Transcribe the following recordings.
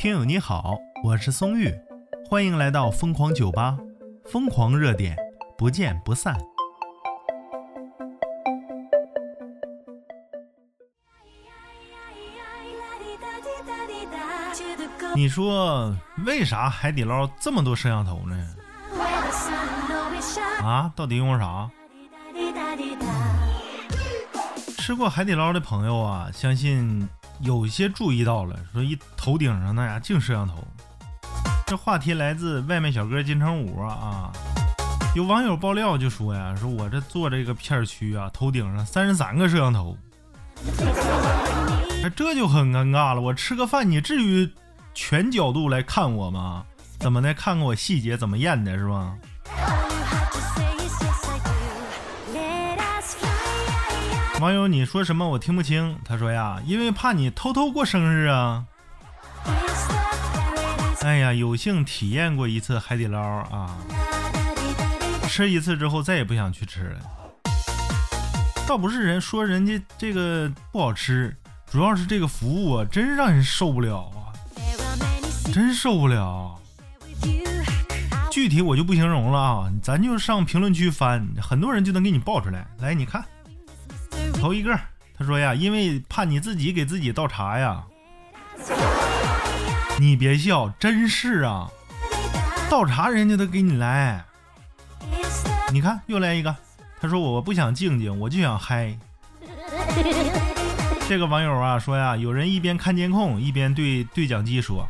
听友你好，我是松玉，欢迎来到疯狂酒吧，疯狂热点，不见不散。你说为啥海底捞这么多摄像头呢？啊，到底用啥？吃过海底捞的朋友啊，相信有些注意到了，说一头顶上那呀净摄像头。这话题来自外卖小哥金城武啊，有网友爆料就说呀，说我这做这个片区啊，头顶上三十三个摄像头，这就很尴尬了。我吃个饭，你至于全角度来看我吗？怎么的？看看我细节怎么验的，是吧？网友，你说什么？我听不清。他说呀，因为怕你偷偷过生日啊。哎呀，有幸体验过一次海底捞啊，吃一次之后再也不想去吃了。倒不是人说人家这个不好吃，主要是这个服务啊，真让人受不了啊，真受不了。具体我就不形容了啊，咱就上评论区翻，很多人就能给你爆出来。来，你看。头一个，他说呀，因为怕你自己给自己倒茶呀。你别笑，真是啊，倒茶人家都给你来。你看又来一个，他说我不想静静，我就想嗨。这个网友啊说呀，有人一边看监控一边对对讲机说：“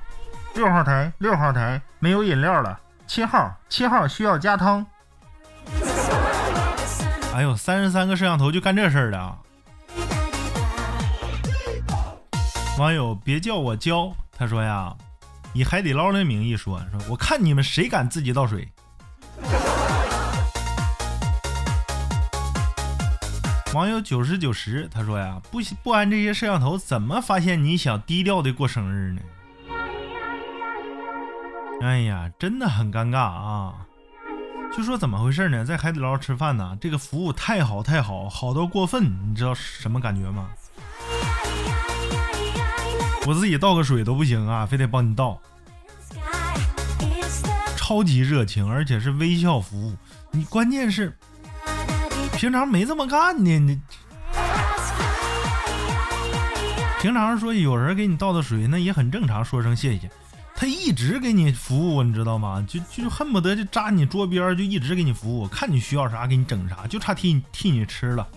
六号台，六号台没有饮料了，七号，七号需要加汤。”哎呦，三十三个摄像头就干这事儿的啊！网友别叫我娇，他说呀，以海底捞的名义说说，我看你们谁敢自己倒水。网友九十九十他说呀，不不安这些摄像头，怎么发现你想低调的过生日呢？哎呀，真的很尴尬啊！就说怎么回事呢？在海底捞吃饭呢，这个服务太好太好，好到过分，你知道什么感觉吗？我自己倒个水都不行啊，非得帮你倒。超级热情，而且是微笑服务。你关键是平常没这么干呢。你平常说有人给你倒的水，那也很正常，说声谢谢。他一直给你服务，你知道吗？就就恨不得就扎你桌边，就一直给你服务，看你需要啥给你整啥，就差替你替你吃了。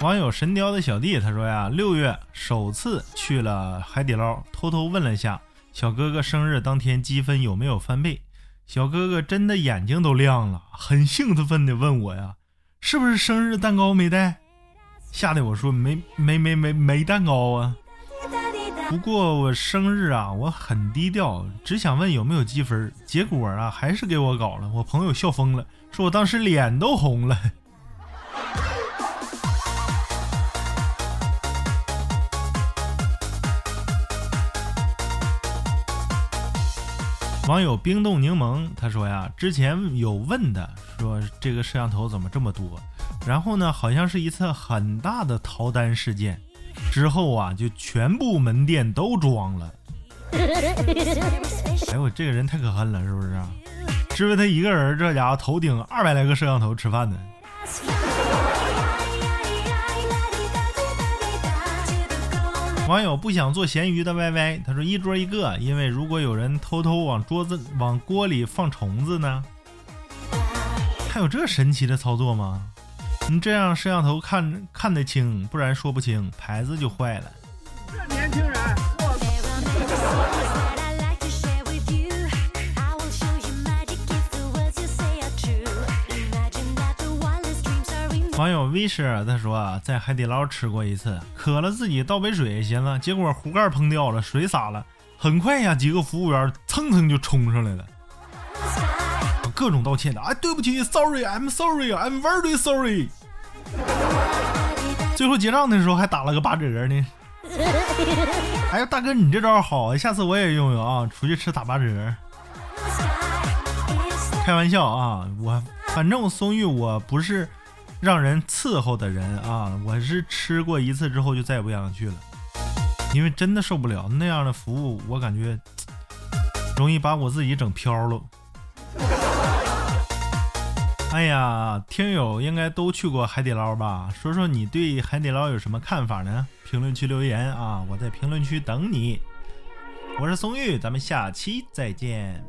网友神雕的小弟他说呀，六月首次去了海底捞，偷偷问了一下小哥哥生日当天积分有没有翻倍，小哥哥真的眼睛都亮了，很兴奋的问我呀，是不是生日蛋糕没带？吓得我说没没没没没蛋糕啊！不过我生日啊，我很低调，只想问有没有积分。结果啊，还是给我搞了。我朋友笑疯了，说我当时脸都红了。网友冰冻柠檬他说呀，之前有问的，说这个摄像头怎么这么多？然后呢，好像是一次很大的逃单事件，之后啊，就全部门店都装了。哎呦，这个人太可恨了，是不是？是不是他一个人这家伙头顶二百来个摄像头吃饭呢？网友不想做咸鱼的歪歪他说一桌一个，因为如果有人偷偷往桌子、往锅里放虫子呢？还有这神奇的操作吗？你这样摄像头看看得清，不然说不清，牌子就坏了。这年轻人，网友 v i s h 他说啊，在海底捞吃过一次，渴了自己倒杯水行了，结果壶盖碰掉了，水洒了，很快呀，几个服务员蹭蹭就冲上来了。各种道歉的，哎，对不起，sorry，I'm sorry，I'm very sorry。最后结账的时候还打了个八折呢。哎呀，大哥，你这招好，下次我也用用啊，出去吃打八折。开玩笑啊，我反正松玉我不是让人伺候的人啊，我是吃过一次之后就再也不想去了，因为真的受不了那样的服务，我感觉 容易把我自己整飘了。哎呀，听友应该都去过海底捞吧？说说你对海底捞有什么看法呢？评论区留言啊，我在评论区等你。我是松玉，咱们下期再见。